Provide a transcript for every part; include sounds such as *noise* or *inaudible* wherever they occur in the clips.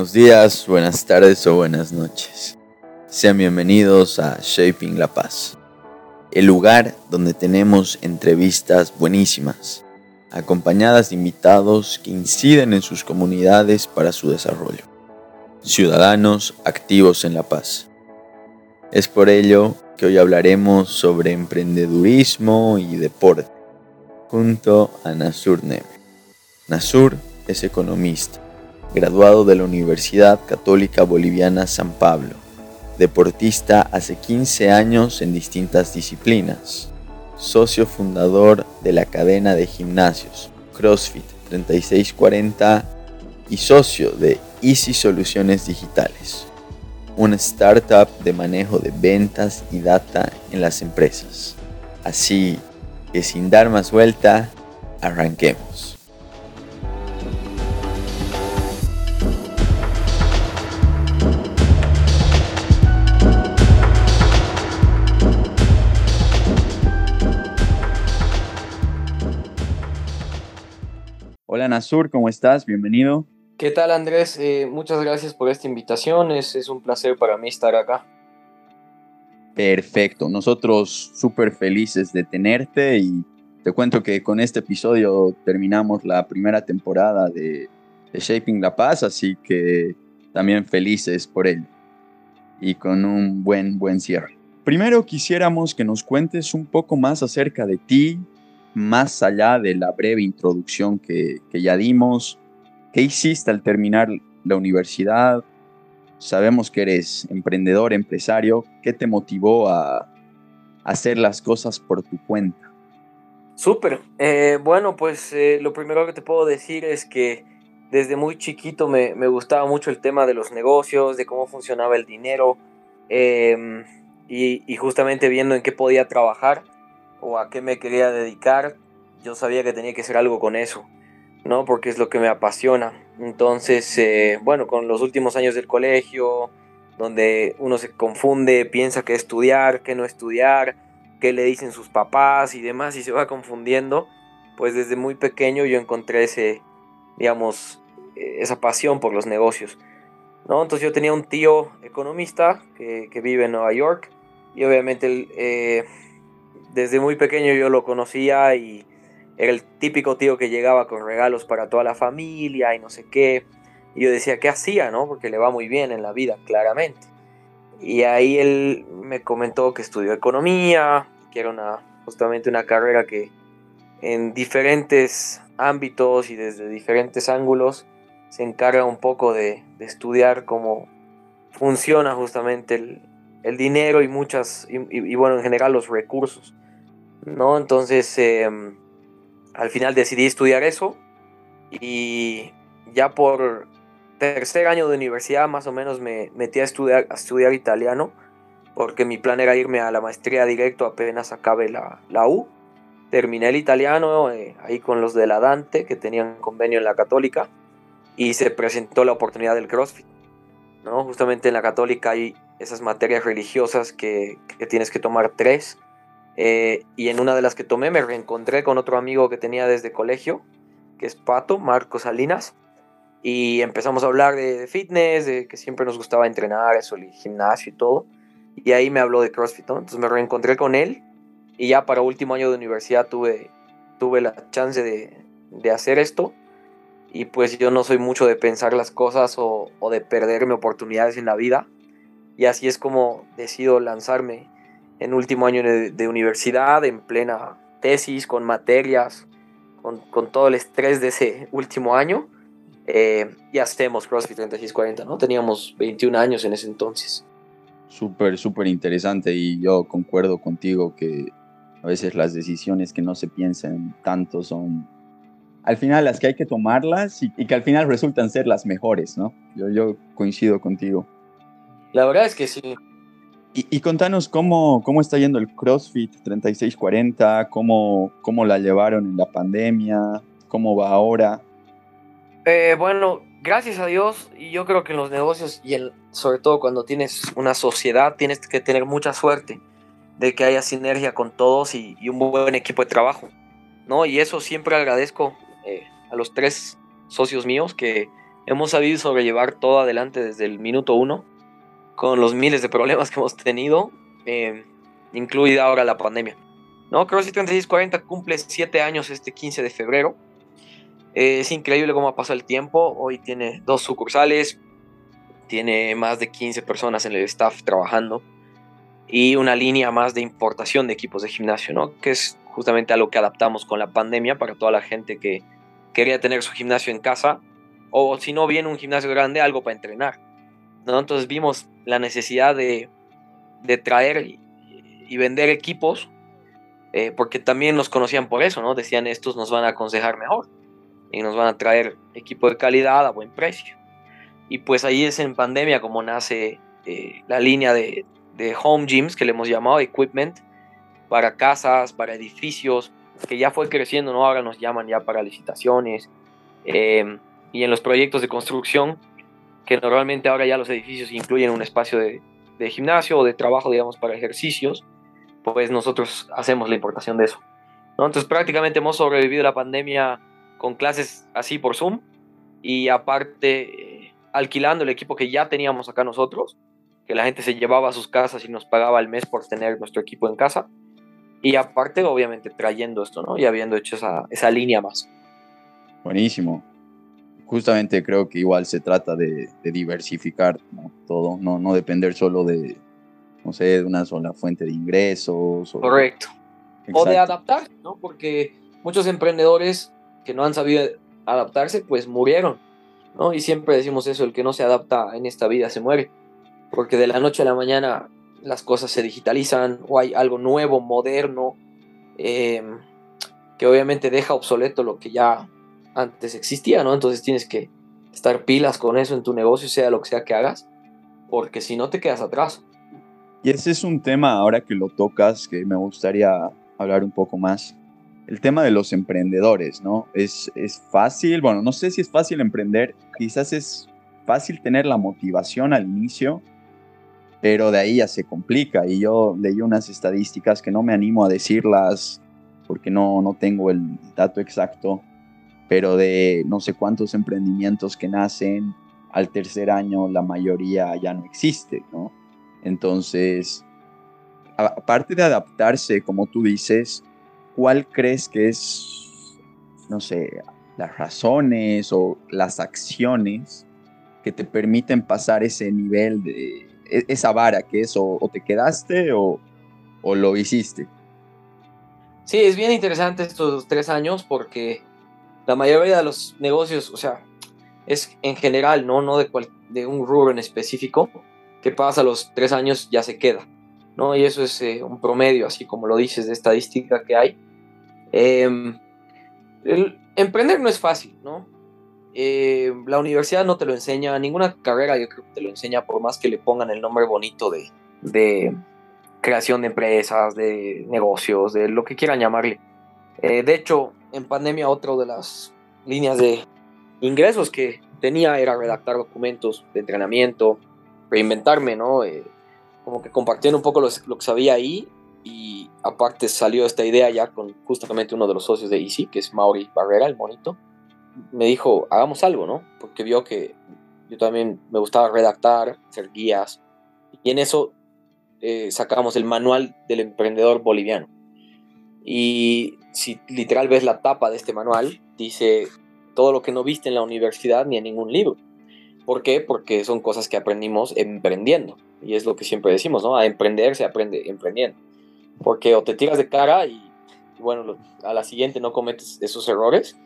Buenos días, buenas tardes o buenas noches. Sean bienvenidos a Shaping La Paz, el lugar donde tenemos entrevistas buenísimas, acompañadas de invitados que inciden en sus comunidades para su desarrollo. Ciudadanos activos en La Paz. Es por ello que hoy hablaremos sobre emprendedurismo y deporte, junto a Nasur Neme. Nasur es economista graduado de la Universidad Católica Boliviana San Pablo, deportista hace 15 años en distintas disciplinas, socio fundador de la cadena de gimnasios CrossFit 3640 y socio de Easy Soluciones Digitales, una startup de manejo de ventas y data en las empresas. Así que sin dar más vuelta, arranquemos. Hola Nasur, ¿cómo estás? Bienvenido. ¿Qué tal Andrés? Eh, muchas gracias por esta invitación, es, es un placer para mí estar acá. Perfecto, nosotros súper felices de tenerte y te cuento que con este episodio terminamos la primera temporada de, de Shaping La Paz, así que también felices por ello y con un buen, buen cierre. Primero quisiéramos que nos cuentes un poco más acerca de ti, más allá de la breve introducción que, ya dimos, ¿qué hiciste al terminar la universidad? Sabemos que eres emprendedor, empresario. ¿Qué te motivó a, hacer las cosas por tu cuenta? Súper. Eh, bueno, pues eh, lo primero que te puedo decir es que desde muy chiquito me, gustaba mucho el tema de los negocios, de cómo funcionaba el dinero em, y, justamente viendo en qué podía trabajar o a qué me quería dedicar, yo sabía que tenía que hacer algo con eso, ¿no? Porque es lo que me apasiona. Entonces, eh, bueno, con los últimos años del colegio, donde uno se confunde, piensa que estudiar, que no estudiar, qué le dicen sus papás y demás, y se va confundiendo, pues desde muy pequeño yo encontré ese, digamos, eh, esa pasión por los negocios. ¿no? Entonces yo tenía un tío economista que, vive en Nueva York y obviamente él, eh, desde muy pequeño yo lo conocía y era el típico tío que llegaba con regalos para toda la familia y no sé qué. Y yo decía, ¿qué hacía, no? Porque le va muy bien en la vida, claramente. Y ahí él me comentó que estudió economía, que era una, justamente una carrera que en diferentes ámbitos y desde diferentes ángulos se encarga un poco de, estudiar cómo funciona justamente el, el dinero y muchas, y, bueno, en general los recursos, ¿no? Entonces, em, al final decidí estudiar eso y ya por tercer año de universidad más o menos me metí a estudiar, a estudiar italiano porque mi plan era irme a la maestría directo apenas acabe la, la U. Terminé el italiano eh, ahí con los de la Dante que tenían convenio en la católica y se presentó la oportunidad del CrossFit. ¿no? Justamente en la católica hay esas materias religiosas que, tienes que tomar tres. Eh, y en una de las que tomé me reencontré con otro amigo que tenía desde colegio, que es Pato, Marco Salinas. Y empezamos a hablar de, fitness, de que siempre nos gustaba entrenar, eso, el gimnasio y todo. Y ahí me habló de CrossFit, Entonces me reencontré con él. Y ya para último año de universidad tuve, tuve la chance de, de hacer esto y pues yo no soy mucho de pensar las cosas o, de perderme oportunidades en la vida. Y así es como decido lanzarme en último año de, universidad, en plena tesis, con materias, con, todo el estrés de ese último año. Eh, y hacemos CrossFit 3640, ¿no? Teníamos 21 años en ese entonces. Súper, súper interesante y yo concuerdo contigo que a veces las decisiones que no se piensan tanto son al final las que hay que tomarlas y, que al final resultan ser las mejores, ¿no? Yo, yo coincido contigo. La verdad es que sí. Y, contanos cómo, cómo está yendo el CrossFit 3640, cómo, cómo la llevaron en la pandemia, cómo va ahora. Eh, bueno, gracias a Dios, y yo creo que en los negocios y sobre todo cuando tienes una sociedad, tienes que tener mucha suerte de que haya sinergia con todos y, y un buen equipo de trabajo. ¿no? Y eso siempre agradezco eh, a los tres socios míos que hemos sabido sobrellevar todo adelante desde el minuto uno, con los miles de problemas que hemos tenido, eh, incluida ahora la pandemia. ¿no? CrossFit 3640 cumple 7 años este 15 de febrero. Eh, es increíble cómo ha pasado el tiempo. Hoy tiene dos sucursales, tiene más de 15 personas en el staff trabajando y una línea más de importación de equipos de gimnasio, ¿no? que es justamente a lo que adaptamos con la pandemia para toda la gente que quería tener su gimnasio en casa o si no bien un gimnasio grande, algo para entrenar. ¿no? Entonces vimos la necesidad de, de traer y, vender equipos eh, porque también nos conocían por eso, ¿no? Decían estos nos van a aconsejar mejor y nos van a traer equipo de calidad a buen precio. Y pues ahí es en pandemia como nace eh, la línea de, de, home gyms que le hemos llamado equipment para casas, para edificios, que ya fue creciendo, ¿no? Ahora nos llaman ya para licitaciones. Eh, y en los proyectos de construcción, que normalmente ahora ya los edificios incluyen un espacio de, gimnasio o de trabajo, digamos, para ejercicios, pues nosotros hacemos la importación de eso. Entonces prácticamente hemos sobrevivido la pandemia con clases así por Zoom y aparte alquilando el equipo que ya teníamos acá nosotros, que la gente se llevaba a sus casas y nos pagaba al mes por tener nuestro equipo en casa. Y aparte, obviamente, trayendo esto, ¿no? Y habiendo hecho esa, esa línea más. Buenísimo. Justamente creo que igual se trata de, diversificar todo, no, no depender solo de, no sé, de una sola fuente de ingresos. Correcto. O de adaptar, ¿no? Porque muchos emprendedores que no han sabido adaptarse, pues murieron ¿no? Y siempre decimos eso, el que no se adapta en esta vida se muere, porque de la noche a la mañana las cosas se digitalizan o hay algo nuevo, moderno, em, que obviamente deja obsoleto lo que ya antes existía, ¿no? Entonces tienes que estar pilas con eso en tu negocio, sea lo que sea que hagas, porque si no te quedas atrás. Y ese es un tema ahora que lo tocas que me gustaría hablar un poco más el tema de los emprendedores, ¿no? Es, es fácil, bueno, no sé si es fácil emprender, quizás es fácil tener la motivación al inicio, pero de ahí ya se complica. Y yo leí unas estadísticas que no me animo a decirlas porque no, no tengo el dato exacto, pero de no sé cuántos emprendimientos que nacen al tercer año, la mayoría ya no existe, ¿no? Entonces, aparte de adaptarse, como tú dices, ¿cuál crees que es, no sé, las razones o las acciones que te permiten pasar ese nivel de e, esa vara que es o, te quedaste o, o, lo hiciste? Sí, es bien interesante estos tres años porque la mayoría de los negocios, o sea, es en general, no, no de, de un rubro en específico, que pasa los tres años ya se queda. ¿no? Y eso es eh, un promedio, así como lo dices, de estadística que hay. Em, emprender no es fácil, ¿no? Eh, la universidad no te lo enseña, ninguna carrera yo creo que te lo enseña, por más que le pongan el nombre bonito de, de creación de empresas, de negocios, de lo que quieran llamarle. Eh, de hecho, en pandemia, otra de las líneas de ingresos que tenía era redactar documentos de entrenamiento, reinventarme, ¿no? como que compartiendo un poco lo, que sabía ahí y aparte salió esta idea ya con justamente uno de los socios de Easy, que es Mauri Barrera, el monito. Me dijo, hagamos algo, ¿no? Porque vio que yo también me gustaba redactar, hacer guías. Y en eso eh, sacamos el manual del emprendedor boliviano. Y si literal ves la tapa de este manual, dice todo lo que no viste en la universidad ni en ningún libro. ¿Por qué? Porque son cosas que aprendimos emprendiendo. Y es lo que siempre decimos, ¿no? A emprender se aprende emprendiendo. Porque o te tiras de cara y, bueno, a la siguiente no cometes esos errores,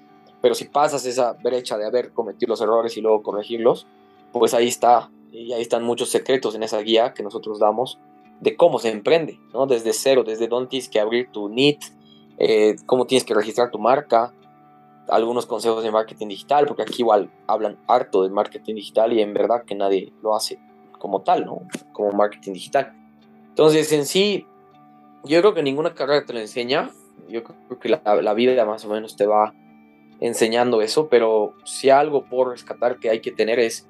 pero si pasas esa brecha de haber cometido los errores y luego corregirlos, pues ahí está, y ahí están muchos secretos en esa guía que nosotros damos de cómo se emprende, ¿no? Desde cero, desde dónde tienes que abrir tu NIT, eh, cómo tienes que registrar tu marca, algunos consejos de marketing digital, porque aquí igual hablan harto de marketing digital y en verdad que nadie lo hace como tal, ¿no? Como marketing digital. Entonces, en sí, yo creo que ninguna carrera te lo enseña. Yo creo que la, vida más o menos te va enseñando eso, pero si algo por rescatar que hay que tener es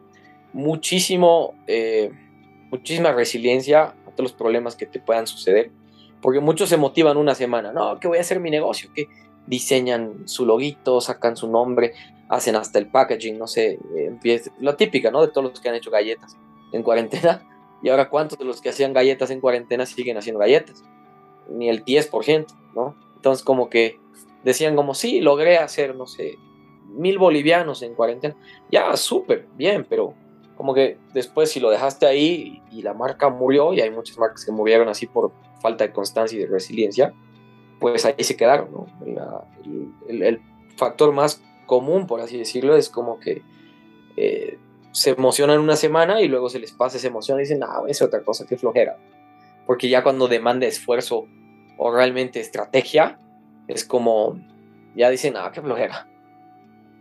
muchísimo, eh, muchísima resiliencia a todos los problemas que te puedan suceder, porque muchos se motivan una semana, no, que voy a hacer mi negocio, que diseñan su loguito, sacan su nombre, hacen hasta el packaging, no sé, empieza, lo típica, ¿no? De todos los que han hecho galletas en cuarentena. *laughs* Y ahora, ¿cuántos de los que hacían galletas en cuarentena siguen haciendo galletas? Ni el 10%, ¿no? Entonces, como que decían como, sí, logré hacer, no sé, mil bolivianos en cuarentena. Ya, súper, bien, pero como que después si lo dejaste ahí y la marca murió, y hay muchas marcas que murieron así por falta de constancia y de resiliencia, pues ahí se quedaron, ¿no? el, factor más común, por así decirlo, es como que eh, se emocionan una semana y luego se les pasa esa emoción y dicen, no, es otra cosa, qué flojera. Porque ya cuando demanda esfuerzo o realmente estrategia, es como, ya dicen, ah, qué flojera.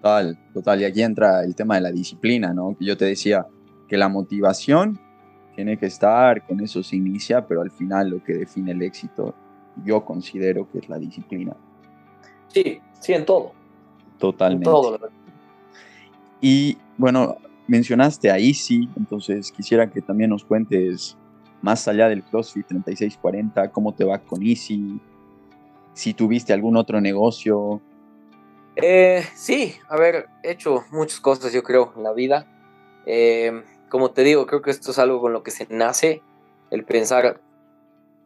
Total, total. Y aquí entra el tema de la disciplina, ¿no? Que yo te decía que la motivación tiene que estar, con eso se inicia, pero al final lo que define el éxito, yo considero que es la disciplina. Sí, sí, en todo. Totalmente. En todo. Y bueno, mencionaste a Easy, entonces quisiera que también nos cuentes más allá del CrossFit 3640, cómo te va con Easy, si tuviste algún otro negocio. Eh, sí, haber hecho muchas cosas, yo creo, en la vida. Eh, como te digo, creo que esto es algo con lo que se nace, el pensar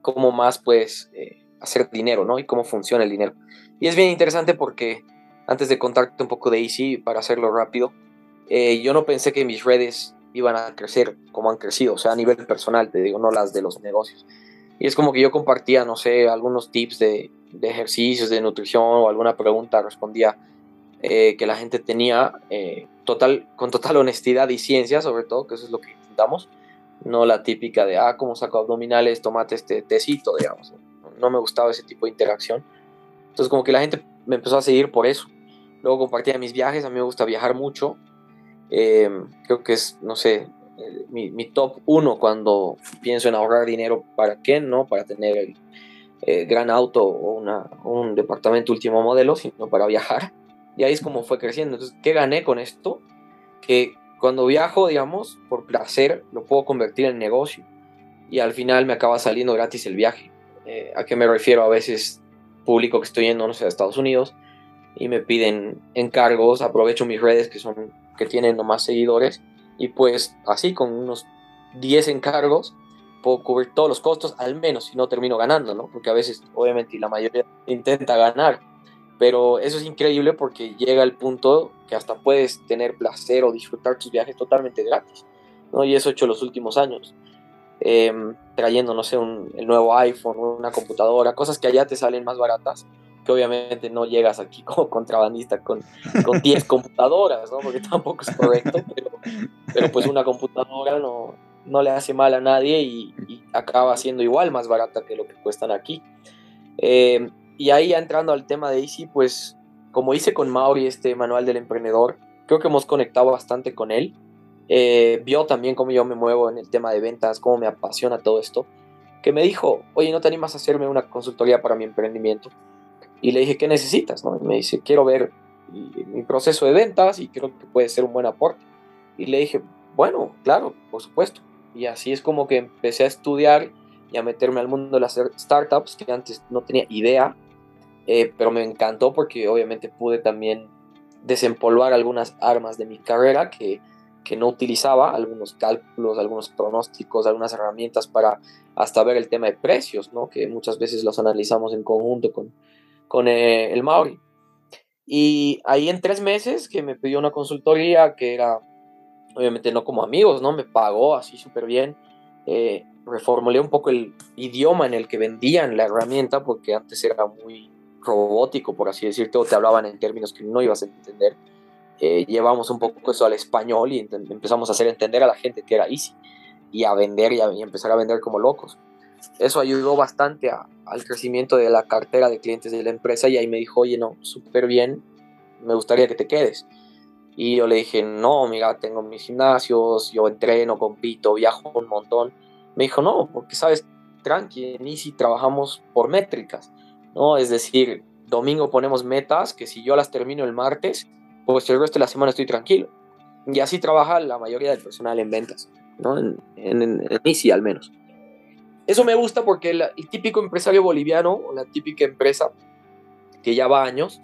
cómo más puedes eh, hacer dinero, ¿no? Y cómo funciona el dinero. Y es bien interesante porque antes de contarte un poco de Easy, para hacerlo rápido, eh, yo no pensé que mis redes iban a crecer como han crecido, o sea, a nivel personal, te digo, no las de los negocios. Y es como que yo compartía, no sé, algunos tips de, de ejercicios, de nutrición o alguna pregunta, respondía eh, que la gente tenía eh, total, con total *laughs* honestidad y ciencia, sobre todo, que eso es lo que intentamos, no la típica de, ah, como saco abdominales, tomate este tecito, digamos. No me gustaba ese tipo de interacción. Entonces, como que la gente me empezó a seguir por eso. Luego compartía mis viajes, a mí me gusta viajar mucho, Em, creo que es, no sé, mi, top uno cuando pienso en ahorrar dinero para qué, no para tener el eh, gran auto o una, un departamento último modelo, sino para viajar. Y ahí es como fue creciendo. Entonces, ¿qué gané con esto? Que cuando viajo, digamos, por placer, lo puedo convertir en negocio. Y al final me acaba saliendo gratis el viaje. Eh, ¿A qué me refiero? A veces público que estoy yendo, no sé, a Estados Unidos y me piden encargos, aprovecho mis redes que son que tienen más seguidores y pues así con unos 10 encargos puedo cubrir todos los costos, al menos si no termino ganando, ¿no? Porque a veces, obviamente, la mayoría intenta ganar, pero eso es increíble porque llega el punto que hasta puedes tener placer o disfrutar tus viajes totalmente gratis, ¿no? Y eso he hecho los últimos años. Em, trayendo, no sé, un, el nuevo iPhone, una computadora, cosas que allá te salen más baratas que obviamente no llegas aquí *laughs* como contrabandista con, con 10 *laughs* computadoras, ¿no? Porque tampoco es correcto, pero, pues una computadora no, no le hace mal a nadie y, acaba siendo igual más barata que lo que cuestan aquí. Eh, y ahí ya entrando al tema de Easy, pues como hice con Mauri este manual del emprendedor, creo que hemos conectado bastante con él. Eh, vio también cómo yo me muevo en el tema de ventas, cómo me apasiona todo esto, que me dijo, oye, ¿no te animas a hacerme una consultoría para mi emprendimiento? Y le dije, ¿qué necesitas? ¿no? Y me dice, quiero ver mi proceso de ventas y creo que puede ser un buen aporte. Y le dije, bueno, claro, por supuesto. Y así es como que empecé a estudiar y a meterme al mundo de las startups, que antes no tenía idea, eh, pero me encantó porque obviamente pude también desempolvar algunas armas de mi carrera que, que no utilizaba, algunos cálculos, algunos pronósticos, algunas herramientas para hasta ver el tema de precios, ¿no? que muchas veces los analizamos en conjunto con, con eh, el Mauri. Y ahí en tres meses que me pidió una consultoría que era, obviamente no como amigos, ¿no? Me pagó así súper bien. Eh, reformulé un poco el idioma en el que vendían la herramienta porque antes era muy robótico, por así decirte, o te hablaban en términos que no ibas a entender. Eh, llevamos un poco eso al español y empezamos a hacer entender a la gente que era easy y a vender y, a, y empezar a vender como locos eso ayudó bastante al crecimiento de la cartera de clientes de la empresa y ahí me dijo, oye, no, súper bien, me gustaría que te quedes. Y yo le dije, no, mira, tengo mis gimnasios, yo entreno, compito, viajo un montón. Me dijo, no, porque sabes, tranqui, en Easy trabajamos por métricas, ¿no? Es decir, domingo ponemos metas que si yo las termino el martes, pues el resto de la semana estoy tranquilo. Y así trabaja la mayoría del personal en ventas, ¿no? En, en, en Easy al menos. Eso me gusta porque el, típico empresario boliviano o la típica empresa que ya va años,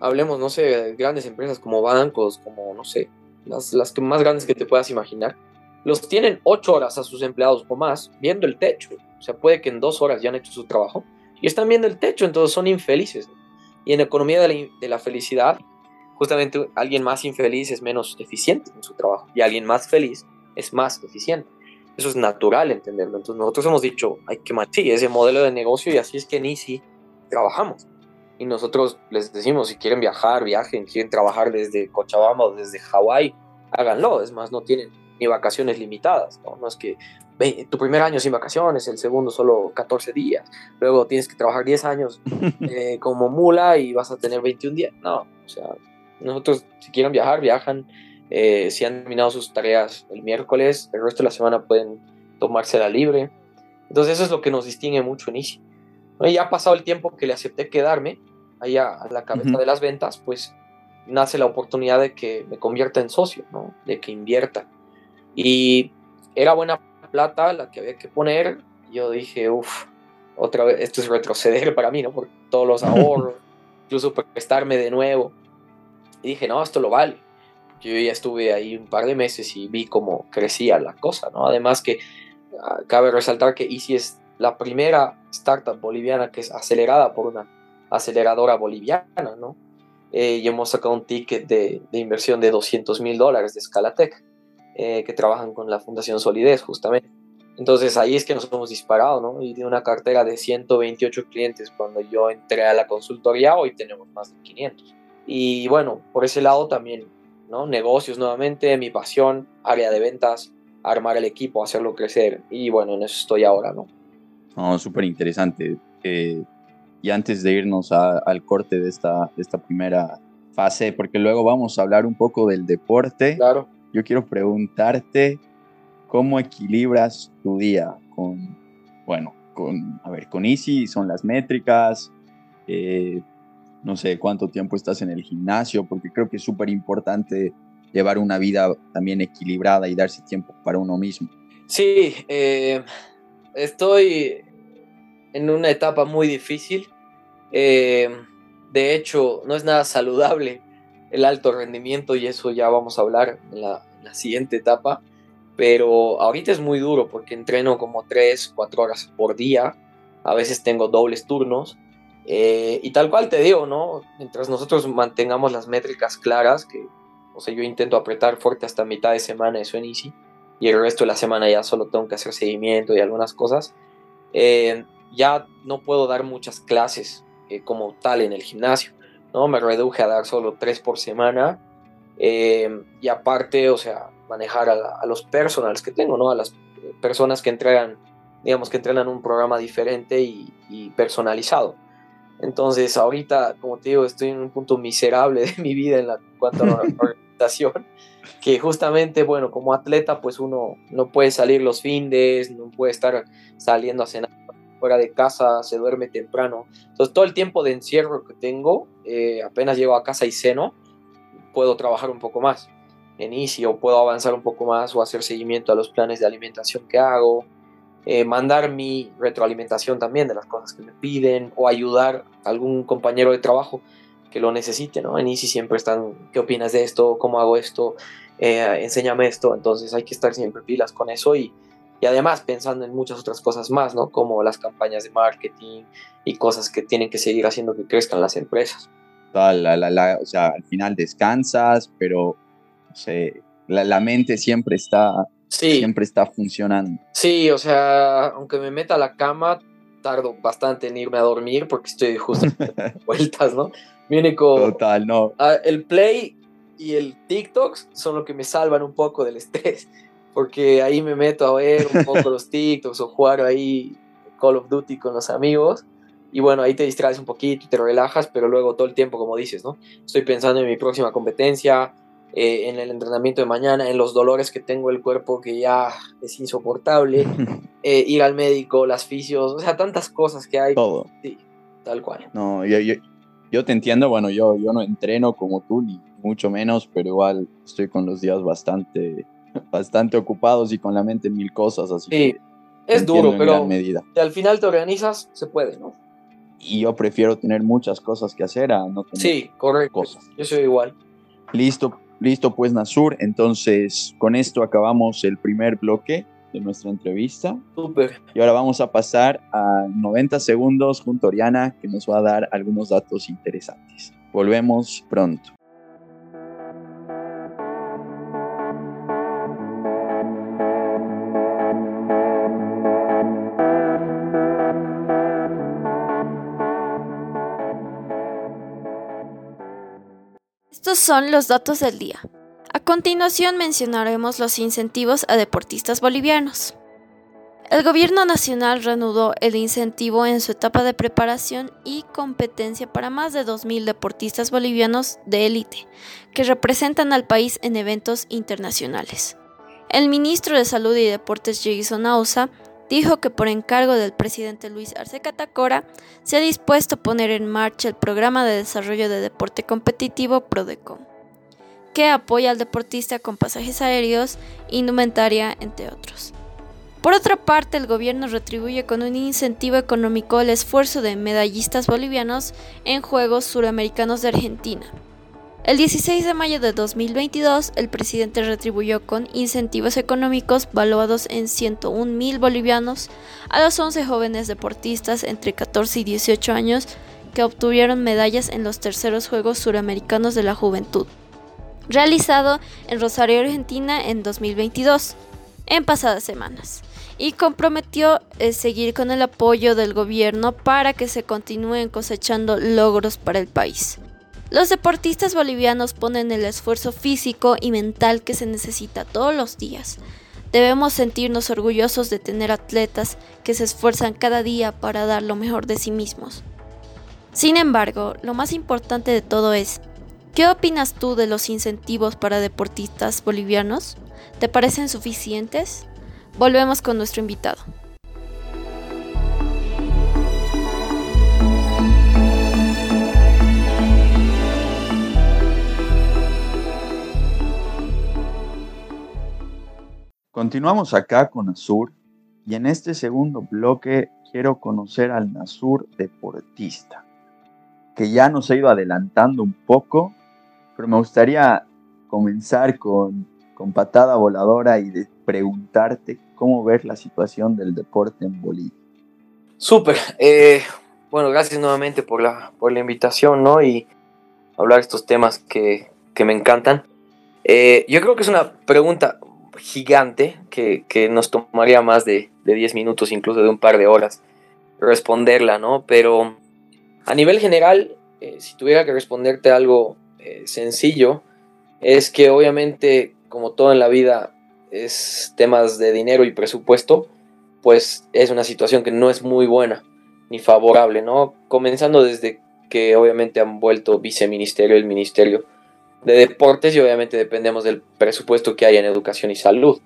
hablemos, no sé, de grandes empresas como bancos, como, no sé, las, las más grandes que te puedas imaginar, los tienen ocho horas a sus empleados o más viendo el techo. O sea, puede que en dos horas ya han hecho su trabajo y están viendo el techo, entonces son infelices. Y en economía de la, de la felicidad, justamente alguien más infeliz es menos eficiente en su trabajo y alguien más feliz es más eficiente. Eso es natural entenderlo. Entonces nosotros hemos dicho, hay que sí, ese modelo de negocio y así es que en Easy trabajamos. Y nosotros les decimos, si quieren viajar, viajen, quieren trabajar desde Cochabamba o desde Hawái, háganlo. Es más, no tienen ni vacaciones limitadas. ¿no? no es que tu primer año sin vacaciones, el segundo solo 14 días, luego tienes que trabajar 10 años *laughs* eh, como mula y vas a tener 21 días. No, o sea, nosotros si quieren viajar, viajan. Eh, si han terminado sus tareas el miércoles, el resto de la semana pueden tomársela libre. Entonces eso es lo que nos distingue mucho en Easy. Y ya ha pasado el tiempo que le acepté quedarme allá a la cabeza de las ventas, pues nace la oportunidad de que me convierta en socio, ¿no? de que invierta. Y era buena plata la que había que poner. Yo dije, uff, otra vez, esto es retroceder *laughs* para mí, ¿no? Por todos los *laughs* ahorros, incluso prestarme de nuevo. Y dije, no, esto lo vale. Yo ya estuve ahí un par de meses y vi cómo crecía la cosa, ¿no? Además que ah, cabe resaltar que Easy es la primera startup boliviana que es acelerada por una aceleradora boliviana, ¿no? Eh, y hemos sacado un ticket de, de inversión de 200 mil dólares de Scalatech, eh, que trabajan con la Fundación Solidez, justamente. Entonces ahí es que nos hemos disparado, ¿no? Y de una cartera de 128 clientes cuando yo entré a la consultoría, hoy tenemos más de 500. Y bueno, por ese lado también, ¿no? Negocios nuevamente, mi pasión, área de ventas, armar el equipo, hacerlo crecer. Y bueno, en eso estoy ahora, ¿no? No, súper interesante. Eh, y antes de irnos al corte de esta, de esta primera fase, porque luego vamos a hablar un poco del deporte. Claro. Yo quiero preguntarte cómo equilibras tu día con, bueno, con, a ver, con Easy son las métricas, eh, no sé cuánto tiempo estás en el gimnasio, porque creo que es súper importante llevar una vida también equilibrada y darse tiempo para uno mismo. Sí, eh, estoy en una etapa muy difícil. Eh, de hecho, no es nada saludable el alto rendimiento y eso ya vamos a hablar en la, siguiente etapa. Pero ahorita es muy duro porque entreno como 3, 4 horas por día. A veces tengo dobles turnos. Eh, y tal cual te digo, ¿no? Mientras nosotros mantengamos las métricas claras, que, o sea, yo intento apretar fuerte hasta mitad de semana eso en Easy, y el resto de la semana ya solo tengo que hacer seguimiento y algunas cosas. Eh, ya no puedo dar muchas clases eh, como tal en el gimnasio, ¿no? Me reduje a dar solo tres por semana eh, y aparte, o sea, manejar a, los personals que tengo, ¿no? A las personas que entregan, digamos que entrenan un programa diferente y, personalizado. Entonces, ahorita, como te digo, estoy en un punto miserable *laughs* de mi vida en la cuanto a la *laughs* organización, que justamente, bueno, como atleta, pues uno no puede salir los fines, no puede estar saliendo a cenar fuera de casa, se duerme temprano. Entonces todo el tiempo de encierro que tengo, eh, apenas llego a casa y ceno, puedo trabajar un poco más en Easy o puedo avanzar un poco más o hacer seguimiento a los planes de alimentación que hago, eh, mandar mi retroalimentación también de las cosas que me piden o ayudar a algún compañero de trabajo que lo necesite, ¿no? En Easy siempre están, ¿qué opinas de esto? ¿Cómo hago esto? Eh, enséñame esto. Entonces hay que estar siempre pilas con eso y, y además pensando en muchas otras cosas más, ¿no? Como las campañas de marketing y cosas que tienen que seguir haciendo que crezcan las empresas. La, o sea, al final descansas, pero no sé, la, mente siempre está, siempre está funcionando. Sí, o sea, aunque me meta a la cama, tardo bastante en irme a dormir porque estoy justo *laughs* vueltas, ¿no? Mi único... Total, no. Ah, el play y el TikTok son lo que me salvan un poco del estrés porque ahí me meto a ver un poco *laughs* los TikToks o jugar ahí Call of Duty con los amigos. Y bueno, ahí te distraes un poquito te relajas, pero luego todo el tiempo, como dices, ¿no? Estoy pensando en mi próxima competencia, eh, en el entrenamiento de mañana, en los dolores que tengo el cuerpo que ya es insoportable, *laughs* eh, ir al médico, las fisios, o sea, tantas cosas que hay. Todo. Sí, tal cual. No, yo, yo, yo te entiendo, bueno, yo, yo no entreno como tú, ni mucho menos, pero igual estoy con los días bastante bastante ocupados y con la mente en mil cosas, así sí, es duro, pero medida. si al final te organizas, se puede, ¿no? y yo prefiero tener muchas cosas que hacer a no tener sí, correcto. cosas. Yo soy igual. Listo, listo pues Nasur. Entonces, con esto acabamos el primer bloque de nuestra entrevista. Súper. Y ahora vamos a pasar a 90 segundos junto a Oriana, que nos va a dar algunos datos interesantes. Volvemos pronto. Estos son los datos del día. A continuación mencionaremos los incentivos a deportistas bolivianos. El gobierno nacional reanudó el incentivo en su etapa de preparación y competencia para más de 2.000 deportistas bolivianos de élite, que representan al país en eventos internacionales. El ministro de Salud y Deportes Jason Ausa dijo que por encargo del presidente Luis Arce Catacora se ha dispuesto a poner en marcha el programa de desarrollo de deporte competitivo PRODECOM, que apoya al deportista con pasajes aéreos, indumentaria, entre otros. Por otra parte, el gobierno retribuye con un incentivo económico el esfuerzo de medallistas bolivianos en Juegos Suramericanos de Argentina, el 16 de mayo de 2022, el presidente retribuyó con incentivos económicos valuados en 101 mil bolivianos a los 11 jóvenes deportistas entre 14 y 18 años que obtuvieron medallas en los terceros Juegos Suramericanos de la Juventud, realizado en Rosario, Argentina en 2022, en pasadas semanas, y comprometió eh, seguir con el apoyo del gobierno para que se continúen cosechando logros para el país. Los deportistas bolivianos ponen el esfuerzo físico y mental que se necesita todos los días. Debemos sentirnos orgullosos de tener atletas que se esfuerzan cada día para dar lo mejor de sí mismos. Sin embargo, lo más importante de todo es, ¿qué opinas tú de los incentivos para deportistas bolivianos? ¿Te parecen suficientes? Volvemos con nuestro invitado. Continuamos acá con Azur y en este segundo bloque quiero conocer al Nasur deportista, que ya nos ha ido adelantando un poco, pero me gustaría comenzar con, con patada voladora y de preguntarte cómo ves la situación del deporte en Bolivia. Súper. Eh, bueno, gracias nuevamente por la, por la invitación, ¿no? Y hablar estos temas que, que me encantan. Eh, yo creo que es una pregunta gigante que, nos tomaría más de, 10 minutos, incluso de un par de horas, responderla, ¿no? Pero a nivel general, eh, si tuviera que responderte algo eh, sencillo, es que obviamente, como todo en la vida, es temas de dinero y presupuesto, pues es una situación que no es muy buena ni favorable, ¿no? Comenzando desde que obviamente han vuelto viceministerio el ministerio de deportes y obviamente dependemos del presupuesto que hay en educación y salud.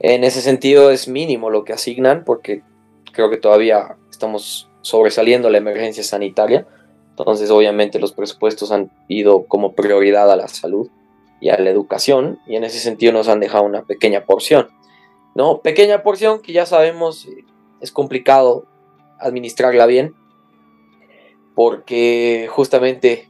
En ese sentido es mínimo lo que asignan porque creo que todavía estamos sobresaliendo la emergencia sanitaria. Entonces obviamente los presupuestos han ido como prioridad a la salud y a la educación y en ese sentido nos han dejado una pequeña porción. ¿no? Pequeña porción que ya sabemos eh, es complicado administrarla bien porque justamente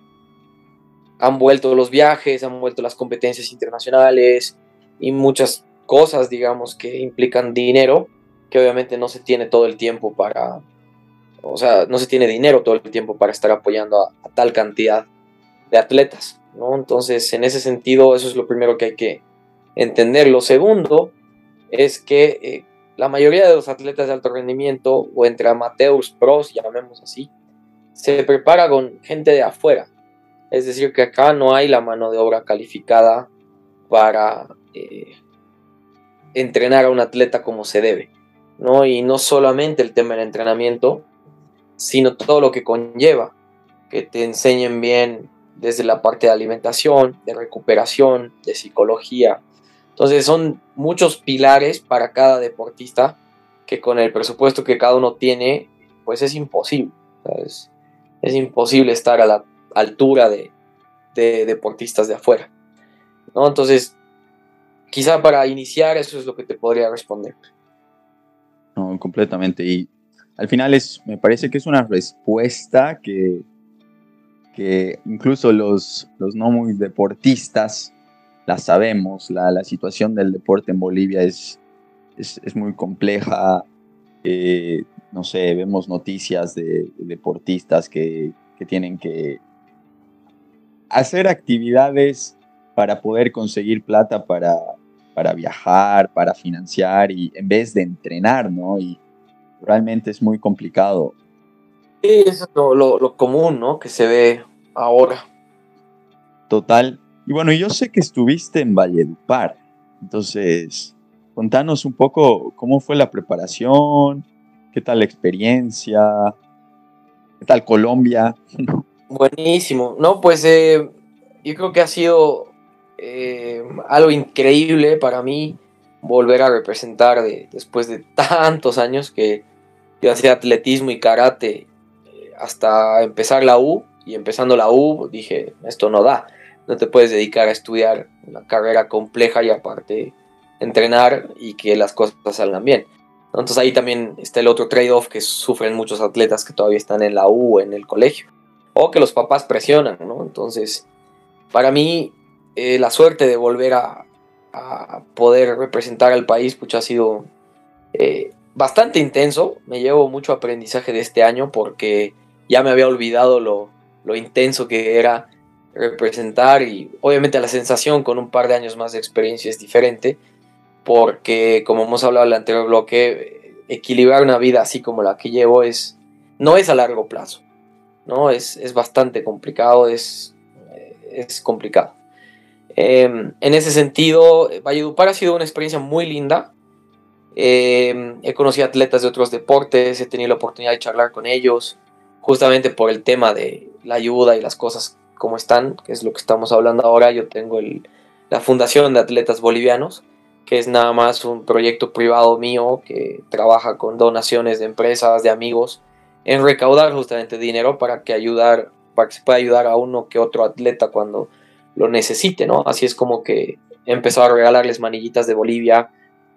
han vuelto los viajes, han vuelto las competencias internacionales y muchas cosas, digamos, que implican dinero, que obviamente no se tiene todo el tiempo para, o sea, no se tiene dinero todo el tiempo para estar apoyando a, tal cantidad de atletas, ¿no? Entonces, en ese sentido, eso es lo primero que hay que entender. Lo segundo es que eh, la mayoría de los atletas de alto rendimiento, o entre amateurs, pros, llamemos así, se prepara con gente de afuera, es decir, que acá no hay la mano de obra calificada para eh, entrenar a un atleta como se debe. ¿no? Y no solamente el tema del entrenamiento, sino todo lo que conlleva, que te enseñen bien desde la parte de alimentación, de recuperación, de psicología. Entonces son muchos pilares para cada deportista que con el presupuesto que cada uno tiene, pues es imposible. Es, es imposible estar a la altura de, deportistas de afuera. ¿no? Entonces, quizá para iniciar eso es lo que te podría responder. No, completamente. Y al final es, me parece que es una respuesta que, que incluso los, los no muy deportistas la sabemos, la, la situación del deporte en Bolivia es, es, es muy compleja, eh, no sé, vemos noticias de, deportistas que, que tienen que hacer actividades para poder conseguir plata para, para viajar, para financiar y en vez de entrenar, ¿no? Y realmente es muy complicado. Sí, eso es lo, lo común, ¿no? Que se ve ahora. Total. Y bueno, yo sé que estuviste en Valledupar, entonces contanos un poco cómo fue la preparación, qué tal la experiencia, qué tal Colombia. *laughs* Buenísimo. No, pues eh, yo creo que ha sido eh, algo increíble para mí volver a representar después de *laughs* tantos años que yo hacía atletismo y karate eh, hasta empezar la U y empezando la U dije esto no da no te puedes dedicar a estudiar una carrera compleja y aparte entrenar y que las cosas salgan bien. Entonces ahí también está el otro trade-off que sufren muchos atletas que todavía están en la U en el colegio. O que los papás presionan, ¿no? Entonces, para mí, eh, la suerte de volver a, poder representar al país, ha sido eh, bastante intenso. Me llevo mucho aprendizaje de este año porque ya me había olvidado lo, lo intenso que era representar y obviamente la sensación con un par de años más de experiencia es diferente porque como hemos hablado en el anterior bloque, equilibrar una vida así como la que llevo es, no es a largo plazo, ¿no? Es, es bastante complicado, es, es complicado. Em, en ese sentido, Valledupar ha sido una experiencia muy linda. Em, he conocido atletas de otros deportes, he tenido la oportunidad de charlar con ellos, justamente por el tema de la ayuda y las cosas como están, que es lo que estamos hablando ahora. Yo tengo la Fundación de Atletas Bolivianos, que es nada más un proyecto privado mío que trabaja con donaciones de empresas, de amigos, en recaudar justamente dinero para que ayudar, para que se pueda ayudar a uno que otro atleta cuando lo necesite, ¿no? Así es como que he empezado a regalarles manillitas de Bolivia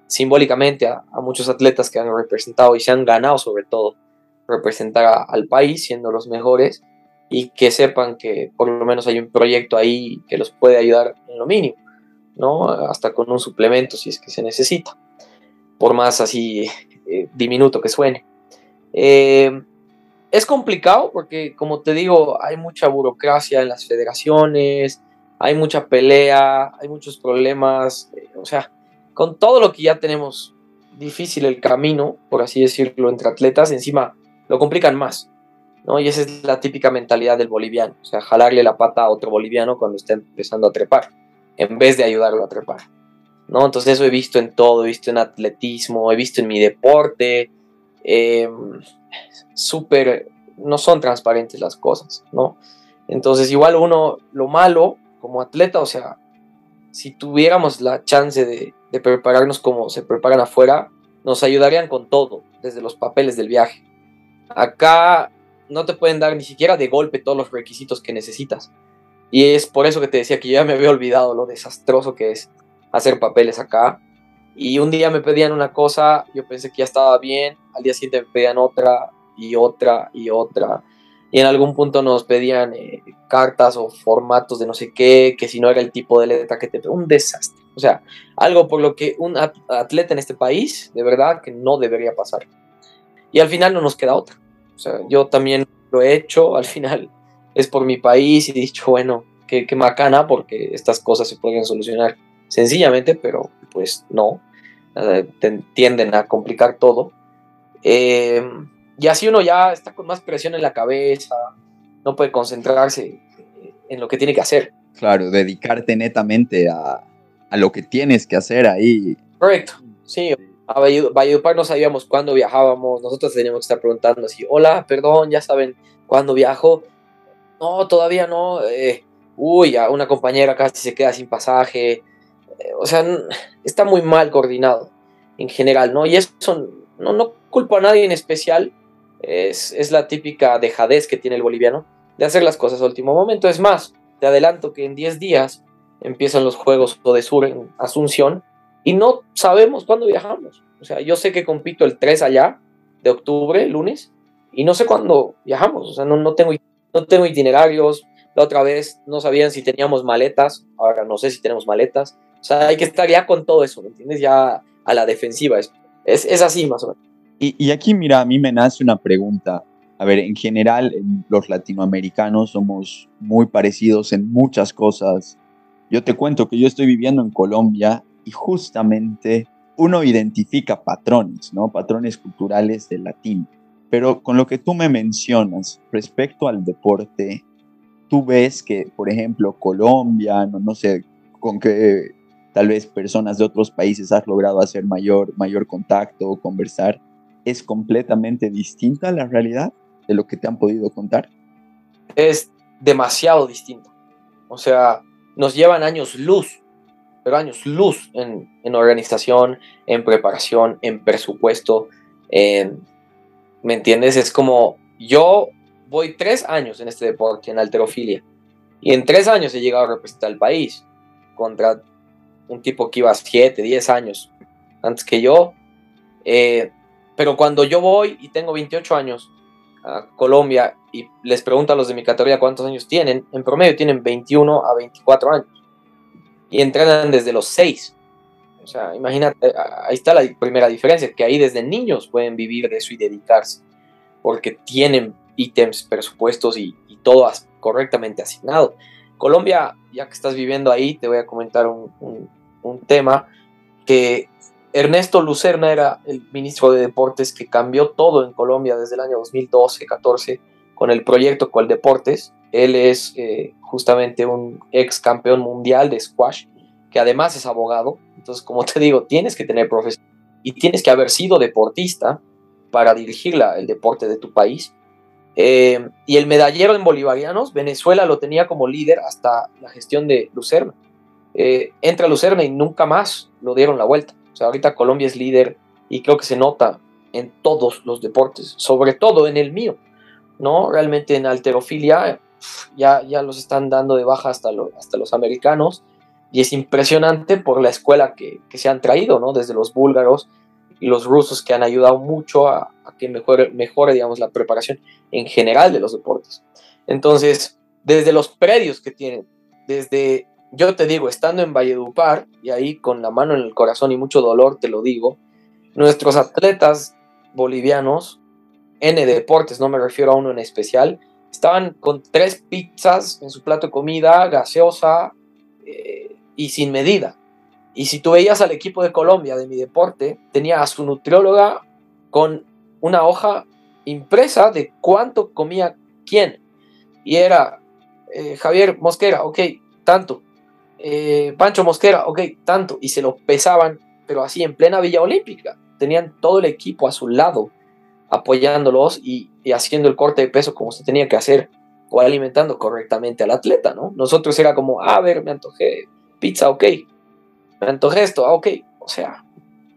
simbólicamente a, muchos atletas que han representado y se han ganado sobre todo representar al país siendo los mejores y que sepan que por lo menos hay un proyecto ahí que los puede ayudar en lo mínimo, ¿no? Hasta con un suplemento si es que se necesita, por más así eh, diminuto que suene. Eh, es complicado porque, como te digo, hay mucha burocracia en las federaciones, hay mucha pelea, hay muchos problemas, eh, o sea, con todo lo que ya tenemos difícil el camino, por así decirlo, entre atletas, encima lo complican más. ¿no? Y esa es la típica mentalidad del boliviano, o sea, jalarle la pata a otro boliviano cuando está empezando a trepar, en vez de ayudarlo a trepar, ¿no? Entonces eso he visto en todo, he visto en atletismo, he visto en mi deporte, em, súper, no son transparentes las cosas, ¿no? Entonces igual uno, lo malo como atleta, o sea, si tuviéramos la chance de, prepararnos como se preparan afuera, nos ayudarían con todo, desde los papeles del viaje. Acá no te pueden dar ni siquiera de golpe todos los requisitos que necesitas. Y es por eso que te decía que ya me había olvidado lo desastroso que es hacer papeles acá. Y un día me pedían una cosa, yo pensé que ya estaba bien, al día siguiente me pedían otra y otra y otra. Y en algún punto nos pedían eh, cartas o formatos de no sé qué, que si no era el tipo de letra que te... Un desastre. O sea, algo por lo que un atleta en este país, de verdad, que no debería pasar. Y al final no nos queda otra. O sea, yo también lo he hecho, al final es por mi país y he dicho, bueno, qué, qué macana, porque estas cosas se pueden solucionar sencillamente, pero pues no, tienden a complicar todo. Em, y así uno ya está con más presión en la cabeza, no puede concentrarse en lo que tiene que hacer. Claro, dedicarte netamente a, a lo que tienes que hacer ahí. Correcto, sí a Valledupar no sabíamos cuándo viajábamos, nosotros teníamos que estar preguntando así, hola, perdón, ya saben cuándo viajo. No, todavía no. Eh, uy, una compañera casi se queda sin pasaje. O sea, está muy mal coordinado en general, ¿no? Y eso no, no culpo a nadie en especial. Es, es la típica dejadez que tiene el boliviano de hacer las cosas a último momento. Es más, te adelanto que en 10 días empiezan los Juegos de Sur en Asunción y no sabemos cuándo viajamos. O sea, yo sé que compito el 3 allá, de octubre, lunes, y no sé cuándo viajamos, o sea, no, no, tengo, no tengo itinerarios, la otra vez no sabían si teníamos maletas, ahora no sé si tenemos maletas, o sea, hay que estar ya con todo eso, ¿me entiendes? Ya a la defensiva, es, es, es así más o menos. Y, y, aquí, mira, a mí me nace una pregunta. A ver, en general, los latinoamericanos somos muy parecidos en muchas cosas. Yo te cuento que yo estoy viviendo en Colombia y justamente uno identifica patrones, ¿no? Patrones culturales del latino. Pero con lo que tú me mencionas respecto al deporte, tú ves que, por ejemplo, Colombia, no, no sé, con qué tal vez personas de otros países has logrado hacer mayor, mayor contacto o conversar, es completamente distinta la realidad de lo que te han podido contar. Es demasiado distinto. O sea, nos llevan años luz, pero años luz en, en organización, en preparación, en presupuesto, en ¿Me entiendes? Es como yo voy tres años en este deporte, en alterofilia, y en tres años he llegado a representar al país contra un tipo que iba siete, diez años antes que yo. Eh, pero cuando yo voy y tengo 28 años a Colombia y les pregunto a los de mi categoría cuántos años tienen, en promedio tienen 21 a 24 años. Y entrenan desde los 6. O sea, imagínate, ahí está la primera diferencia, que ahí desde niños pueden vivir de eso y dedicarse, porque tienen ítems, presupuestos y, todo correctamente asignado. Colombia, ya que estás viviendo ahí, te voy a comentar un, un tema que Ernesto Lucerna era el ministro de Deportes que cambió todo en Colombia desde el año 2012-14 con el proyecto Cual Deportes. Él es eh, justamente un ex campeón mundial de squash, que además es abogado entonces, como te digo, tienes que tener profesión y tienes que haber sido deportista para dirigir el deporte de tu país. Eh, y el medallero en bolivarianos, Venezuela lo tenía como líder hasta la gestión de Lucerna. Eh, entra Lucerna y nunca más lo dieron la vuelta. O sea, ahorita Colombia es líder y creo que se nota en todos los deportes, sobre todo en el mío. ¿no? Realmente en alterofilia ya, ya los están dando de baja hasta, hasta los americanos y es impresionante por la escuela que, se han traído, ¿no? Desde los búlgaros y los rusos que han ayudado mucho a, que mejore, mejore, digamos, la preparación en general de los deportes. Entonces, desde los predios que tienen, desde, yo te digo, estando en Valledupar, y ahí con la mano en el corazón y mucho dolor te lo digo, nuestros atletas bolivianos, N deportes, no me refiero a uno en especial, estaban con tres pizzas en su plato de comida, gaseosa, eh, y sin medida. Y si tú veías al equipo de Colombia de mi deporte, tenía a su nutrióloga con una hoja impresa de cuánto comía quién. Y era eh, Javier Mosquera, ok, tanto. Eh, Pancho Mosquera, ok, tanto. Y se lo pesaban, pero así en plena Villa Olímpica. Tenían todo el equipo a su lado, apoyándolos y, y haciendo el corte de peso como se tenía que hacer o alimentando correctamente al atleta, ¿no? Nosotros era como, a ver, me antojé pizza, ok. Me antojé esto, ah, ok. O sea,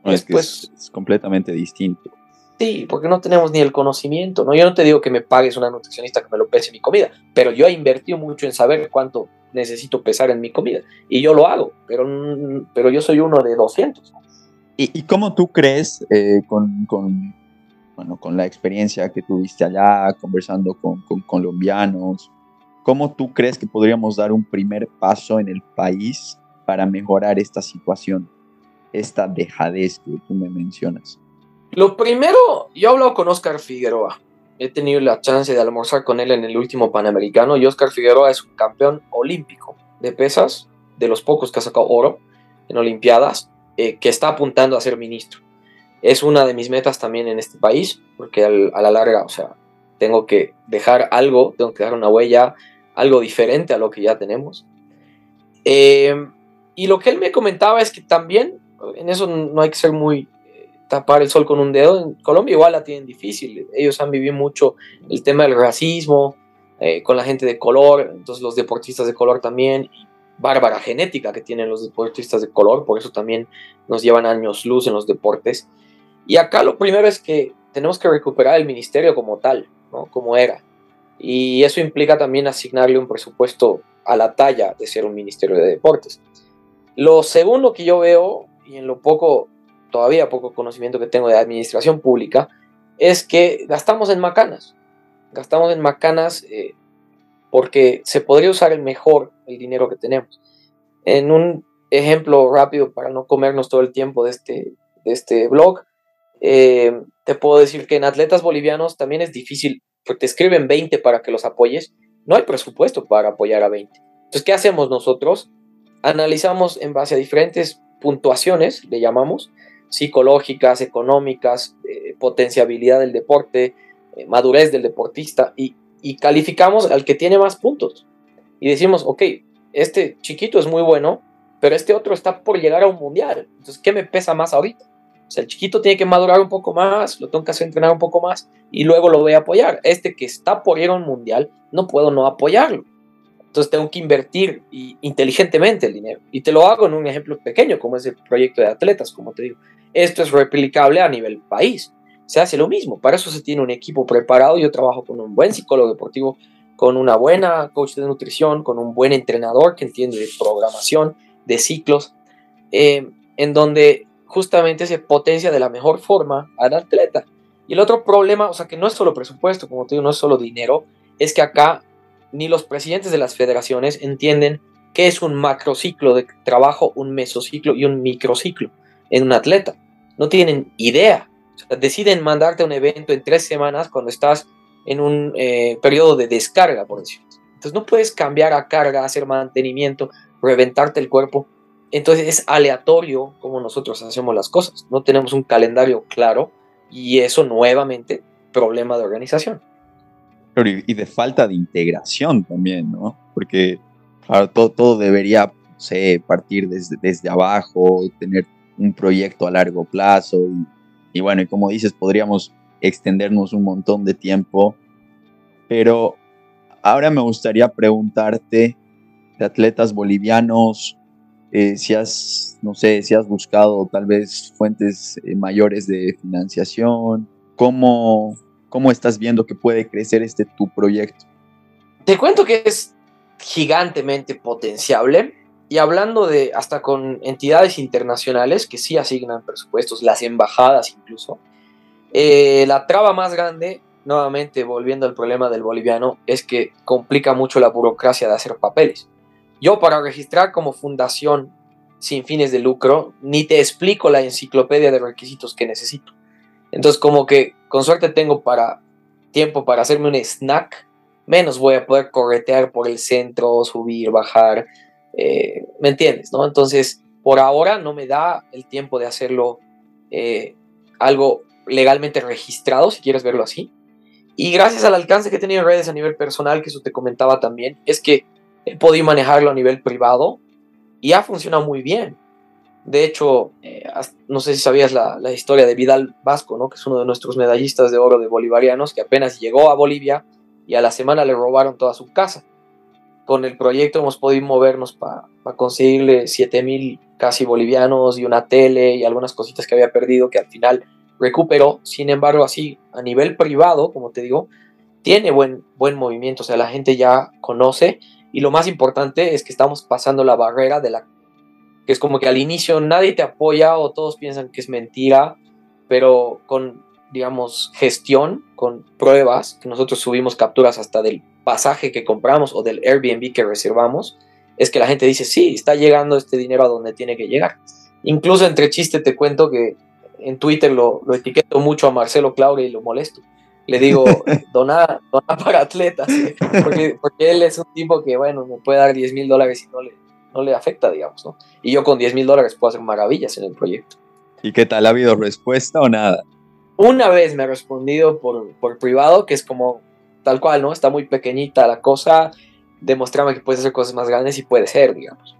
después... Es, completamente distinto. Sí, porque no tenemos ni el conocimiento, ¿no? Yo no te digo que me pagues una nutricionista que me lo pese mi comida, pero yo he invertido mucho en saber cuánto necesito pesar en mi comida. Y yo lo hago, pero, pero yo soy uno de 200. ¿Y, y cómo tú crees, eh, con, con, bueno, con la experiencia que tuviste allá, conversando con, con colombianos, ¿Cómo tú crees que podríamos dar un primer paso en el país para mejorar esta situación, esta dejadez que tú me mencionas? Lo primero, yo he hablado con Oscar Figueroa. He tenido la chance de almorzar con él en el último Panamericano y Oscar Figueroa es un campeón olímpico de pesas, de los pocos que ha sacado oro en Olimpiadas, eh, que está apuntando a ser ministro. Es una de mis metas también en este país, porque a la larga, o sea, tengo que dejar algo, tengo que dejar una huella, algo diferente a lo que ya tenemos. Eh, y lo que él me comentaba es que también, en eso no hay que ser muy tapar el sol con un dedo, en Colombia igual la tienen difícil, ellos han vivido mucho el tema del racismo, eh, con la gente de color, entonces los deportistas de color también, bárbara genética que tienen los deportistas de color, por eso también nos llevan años luz en los deportes. Y acá lo primero es que tenemos que recuperar el ministerio como tal, ¿no? como era y eso implica también asignarle un presupuesto a la talla de ser un Ministerio de Deportes. Lo segundo que yo veo, y en lo poco, todavía poco conocimiento que tengo de administración pública, es que gastamos en macanas. Gastamos en macanas eh, porque se podría usar mejor el dinero que tenemos. En un ejemplo rápido para no comernos todo el tiempo de este, de este blog, eh, te puedo decir que en atletas bolivianos también es difícil, porque te escriben 20 para que los apoyes, no hay presupuesto para apoyar a 20. Entonces, ¿qué hacemos nosotros? Analizamos en base a diferentes puntuaciones, le llamamos, psicológicas, económicas, eh, potenciabilidad del deporte, eh, madurez del deportista, y, y calificamos al que tiene más puntos. Y decimos, ok, este chiquito es muy bueno, pero este otro está por llegar a un mundial. Entonces, ¿qué me pesa más ahorita? O sea, el chiquito tiene que madurar un poco más, lo tengo que hacer entrenar un poco más y luego lo voy a apoyar. Este que está por ir a un mundial, no puedo no apoyarlo. Entonces tengo que invertir inteligentemente el dinero. Y te lo hago en un ejemplo pequeño, como es el proyecto de atletas, como te digo. Esto es replicable a nivel país. Se hace lo mismo. Para eso se tiene un equipo preparado. Yo trabajo con un buen psicólogo deportivo, con una buena coach de nutrición, con un buen entrenador que entiende de programación, de ciclos, eh, en donde justamente se potencia de la mejor forma al atleta. Y el otro problema, o sea, que no es solo presupuesto, como te digo, no es solo dinero, es que acá ni los presidentes de las federaciones entienden qué es un macrociclo de trabajo, un mesociclo y un microciclo en un atleta. No tienen idea. deciden mandarte un evento en tres semanas cuando estás en un eh, periodo de descarga, por decirlo. Entonces no puedes cambiar a carga, hacer mantenimiento, reventarte el cuerpo entonces es aleatorio como nosotros hacemos las cosas. No tenemos un calendario claro y eso nuevamente problema de organización. y de falta de integración también, ¿no? Porque todo, todo debería partir desde, desde abajo, tener un proyecto a largo plazo y, bueno, y como dices, podríamos extendernos un montón de tiempo, pero ahora me gustaría preguntarte de atletas bolivianos, eh, si has, no sé, si has buscado tal vez fuentes eh, mayores de financiación, ¿cómo, ¿cómo estás viendo que puede crecer este tu proyecto? Te cuento que es gigantemente potenciable y hablando de hasta con entidades internacionales que sí asignan presupuestos, las embajadas incluso, eh, la traba más grande, nuevamente volviendo al problema del boliviano, es que complica mucho la burocracia de hacer papeles. Yo para registrar como fundación sin fines de lucro, ni te explico la enciclopedia de requisitos que necesito. Entonces como que con suerte tengo para tiempo para hacerme un snack, menos voy a poder corretear por el centro, subir, bajar, eh, ¿me entiendes? ¿no? Entonces por ahora no me da el tiempo de hacerlo eh, algo legalmente registrado, si quieres verlo así. Y gracias al alcance que he tenido en redes a nivel personal, que eso te comentaba también, es que he podido manejarlo a nivel privado y ha funcionado muy bien. De hecho, eh, no sé si sabías la, historia de Vidal Vasco, ¿no? que es uno de nuestros medallistas de oro de bolivarianos, que apenas llegó a Bolivia y a la semana le robaron toda su casa. Con el proyecto hemos podido movernos para conseguirle 7 mil casi bolivianos y una tele y algunas cositas que había perdido que al final recuperó. Sin embargo, así a nivel privado, como te digo, tiene buen, buen movimiento, o sea, la gente ya conoce y lo más importante es que estamos pasando la barrera de la que es como que al inicio nadie te apoya o todos piensan que es mentira, pero con, digamos, gestión, con pruebas, que nosotros subimos capturas hasta del pasaje que compramos o del Airbnb que reservamos, es que la gente dice, sí, está llegando este dinero a donde tiene que llegar. Incluso entre chiste te cuento que en Twitter lo, lo etiqueto mucho a Marcelo Claure y lo molesto le digo, *laughs* dona, para atletas, porque, porque, él es un tipo que, bueno, me puede dar 10 mil dólares y no le, no le afecta, digamos, ¿no? Y yo con 10 mil dólares puedo hacer maravillas en el proyecto. ¿Y qué tal? ¿Ha habido respuesta o nada? Una vez me ha respondido por, por privado, que es como tal cual, ¿no? Está muy pequeñita la cosa, demostrame que puedes hacer cosas más grandes y puede ser, digamos.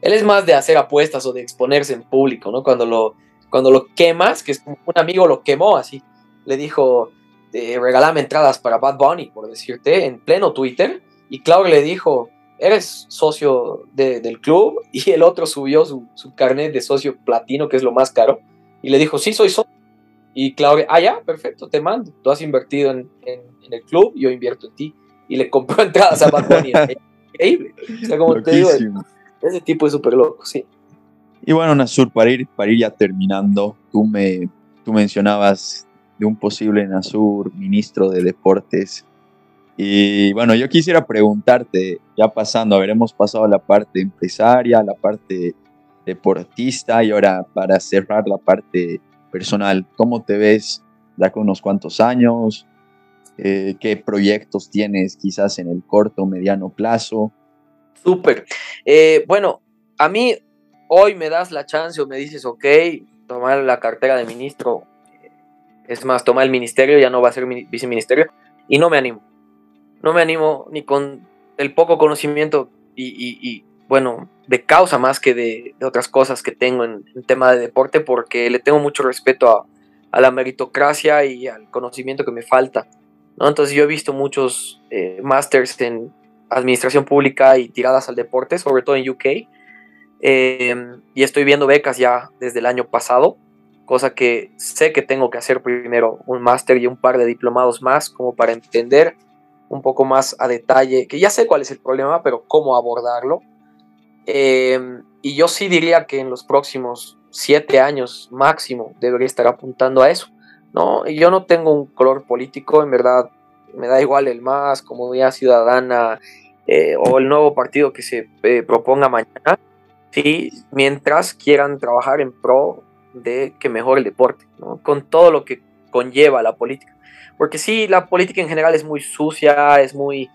Él es más de hacer apuestas o de exponerse en público, ¿no? Cuando lo, cuando lo quemas, que es como un amigo lo quemó así, le dijo, eh, regalame entradas para Bad Bunny, por decirte, en pleno Twitter. Y Claudio le dijo, eres socio del club. *laughs* Y el otro subió su, carnet de socio platino, que es lo más caro. Y le dijo, sí, soy socio. Y Claudio, ah, ya, perfecto, te mando. Tú has invertido en, el club, yo invierto en ti. Y le compró *laughs* entradas a Bad Bunny. *laughs* Increíble. O sea, como te digo, ese tipo es súper loco, sí. Y bueno, Nasur, para ir, para ir ya terminando, tú, me, tú mencionabas de un posible Nasur, ministro de Deportes. Y bueno, yo quisiera preguntarte, ya pasando, habremos pasado la parte empresaria, la parte deportista y ahora para cerrar la parte personal, ¿cómo te ves ya con unos cuantos años? Eh, ¿Qué proyectos tienes quizás en el corto o mediano plazo? Súper. Eh, bueno, a mí hoy me das la chance o me dices, ok, tomar la cartera de ministro, es más, tomar el ministerio, ya no va a ser viceministerio, y no me animo. No me animo ni con el poco conocimiento y, bueno, de causa más que de, otras cosas que tengo en, tema de deporte, porque le tengo mucho respeto a, la meritocracia y al conocimiento que me falta. ¿no? Entonces yo he visto muchos eh, másters en administración pública y tiradas al deporte, sobre todo en UK, Em, y estoy viendo becas ya desde el año pasado, cosa que sé que tengo que hacer primero un máster y un par de diplomados más como para entender un poco más a detalle, que ya sé cuál es el problema, pero cómo abordarlo. Em, y yo sí diría que en los próximos siete años máximo debería estar apuntando a eso. ¿no? Yo no tengo un color político, en verdad me da igual el más, comunidad ciudadana eh, o el nuevo partido que se eh, proponga mañana. ¿sí? mientras quieran trabajar en pro de que mejore el deporte, con todo lo que conlleva la política. Porque sí, la política en general es muy sucia, es muy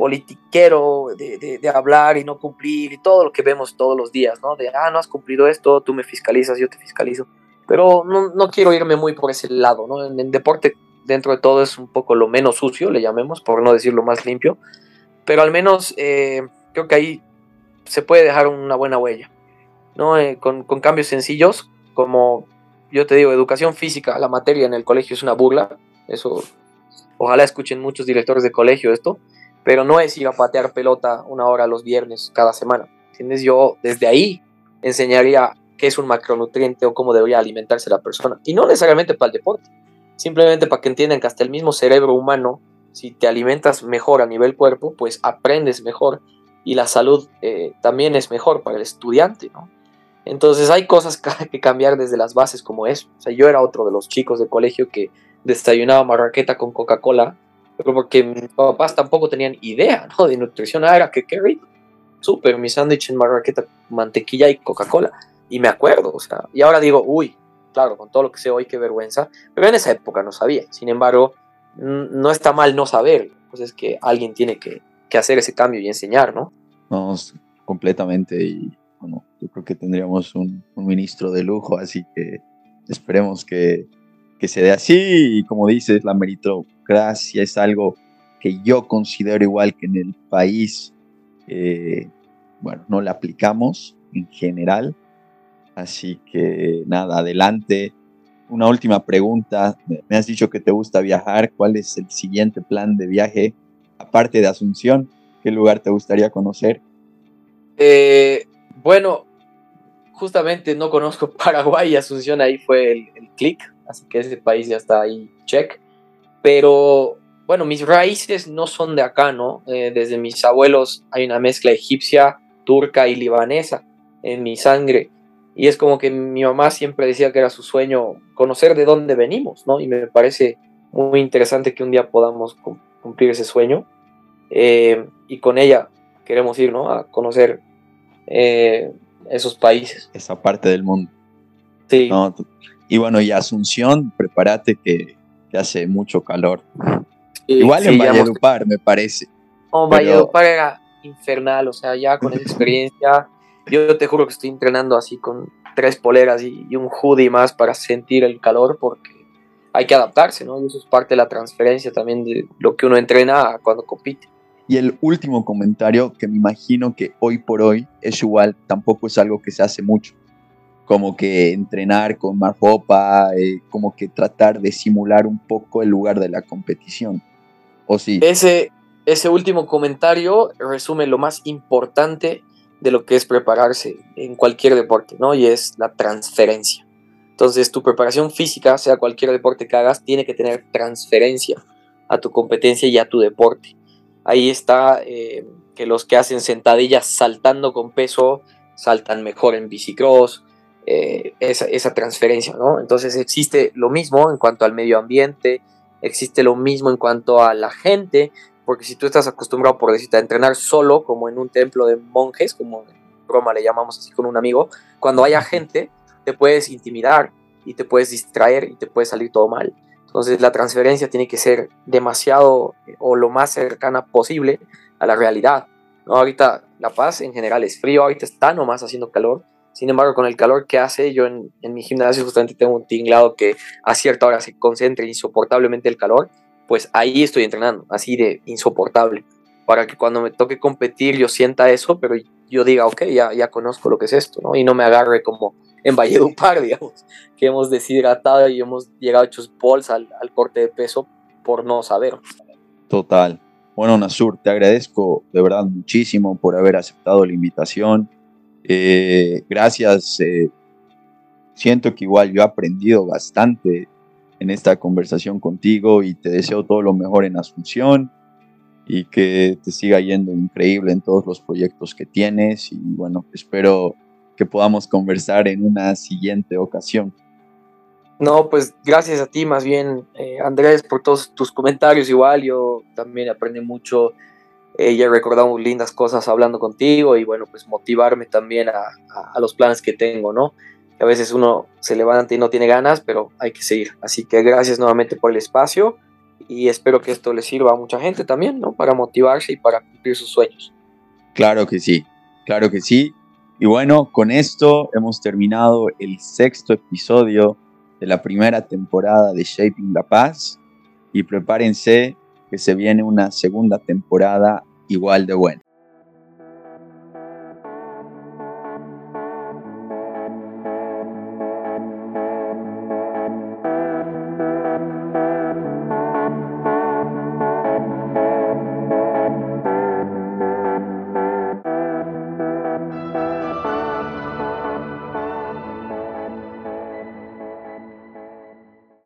politiquero de, hablar y no cumplir y todo lo que vemos todos los días, ¿no? De, ah, no has cumplido esto, tú me fiscalizas, yo te fiscalizo. Pero no, quiero irme muy por ese lado, ¿no? En deporte, dentro de todo, es un poco lo menos sucio, le llamemos, por no decir lo más limpio. Pero al menos eh, creo que ahí se puede dejar una buena huella, ¿no? Eh, con, cambios sencillos, como yo te digo, educación física, la materia en el colegio es una burla, eso ojalá escuchen muchos directores de colegio esto, pero no es ir a patear pelota una hora los viernes cada semana, ¿entiendes? Yo desde ahí enseñaría qué es un macronutriente o cómo debería alimentarse la persona, y no necesariamente para el deporte, simplemente para que entiendan que hasta el mismo cerebro humano, si te alimentas mejor a nivel cuerpo, pues aprendes mejor y la salud eh, también es mejor para el estudiante, ¿no? Entonces hay cosas *laughs* que cambiar desde las bases como eso. O sea, yo era otro de los chicos de colegio que desayunaba marraqueta con Coca-Cola, pero porque mis papás tampoco tenían idea, ¿no? De nutrición. Ah, era que qué rico. Súper, mi sándwich en marraqueta, mantequilla y Coca-Cola. Y me acuerdo, o sea, y ahora digo, uy, claro, con todo lo que sé hoy, qué vergüenza. Pero en esa época no sabía. Sin embargo, no está mal no saber. Pues es que alguien tiene que, que hacer ese cambio y enseñar, ¿no? No, completamente. Y bueno, yo creo que tendríamos un, ministro de lujo, así que esperemos que, que se dé así. Y como dices, la meritocracia es algo que yo considero igual que en el país, eh, bueno, no la aplicamos en general. Así que nada, adelante. Una última pregunta. Me has dicho que te gusta viajar. ¿Cuál es el siguiente plan de viaje aparte de Asunción, ¿qué lugar te gustaría conocer? Eh, bueno, justamente no conozco *laughs* Paraguay Asunción, ahí fue el, clic, así que ese país ya está ahí, check. Pero bueno, mis raíces no son de acá, ¿no? Eh, desde mis abuelos hay una mezcla egipcia, turca y libanesa en mi sangre. Y es como que mi mamá siempre decía que era su sueño conocer de dónde venimos, ¿no? Y me parece muy interesante que un día podamos cumplir ese sueño. Eh, y con ella queremos ir ¿no? a conocer eh, esos países. Esa parte del mundo. Sí. y bueno, y Asunción, prepárate que, hace mucho calor. Igual en Valledupar, me parece. No, Valledupar era infernal, o sea, ya con esa experiencia, yo te juro que estoy entrenando así con tres poleras y, y un hoodie más para sentir el calor porque hay que adaptarse, ¿no? Y eso es parte de la transferencia también de lo que uno entrena cuando compite. Y el último comentario, que me imagino que hoy por hoy es igual, tampoco es algo que se hace mucho. Como que entrenar con más ropa, eh, como que tratar de simular un poco el lugar de la competición. ¿O sí? Ese, ese último comentario resume lo más importante de lo que es prepararse en cualquier deporte, ¿no? Y es la transferencia. Entonces, tu preparación física, sea cualquier deporte que hagas, tiene que tener transferencia a tu competencia y a tu deporte. Ahí está eh, que los que hacen sentadillas saltando con peso saltan mejor en bicicross, eh, esa, esa, transferencia, ¿no? Entonces existe lo mismo en cuanto al medio ambiente, existe lo mismo en cuanto a la gente, porque si tú estás acostumbrado, por decirte, a entrenar solo, como en un templo de monjes, como en Roma le llamamos así con un amigo, cuando haya gente, te puedes intimidar y te puedes distraer y te puede salir todo mal. Entonces la transferencia tiene que ser demasiado o lo más cercana posible a la realidad. ¿no? Ahorita La Paz en general es frío, ahorita está nomás haciendo calor. Sin embargo, con el calor que hace, yo en, mi gimnasio justamente tengo un tinglado que a cierta hora se concentra insoportablemente el calor, pues ahí estoy entrenando, así de insoportable, para que cuando me toque competir yo sienta eso, pero yo diga, ok, ya, ya conozco lo que es esto, ¿no? Y no me agarre como en Valledupar, *laughs* digamos, que hemos deshidratado y hemos llegado hechos bols al, al corte de peso por no saber. Total. Bueno, Nasur, te agradezco de verdad muchísimo por haber aceptado la invitación. Eh, gracias. Eh, siento que igual yo he aprendido bastante en esta conversación contigo y te deseo todo lo mejor en Asunción y que te siga yendo increíble en todos los proyectos que tienes y bueno, espero que podamos conversar en una siguiente ocasión. No, pues gracias a ti más bien, eh, Andrés, por todos tus comentarios. Igual yo también aprendí mucho y he recordado lindas cosas hablando contigo y bueno, pues motivarme también a, a, a los planes que tengo, ¿no? A veces uno se levanta y no tiene ganas, pero hay que seguir. Así que gracias nuevamente por el espacio y espero que esto le sirva a mucha gente también, ¿no? Para motivarse y para cumplir sus sueños. Claro que sí, claro que sí. Y bueno, con esto hemos terminado el sexto episodio de la primera temporada de Shaping La Paz y prepárense que se viene una segunda temporada igual de buena.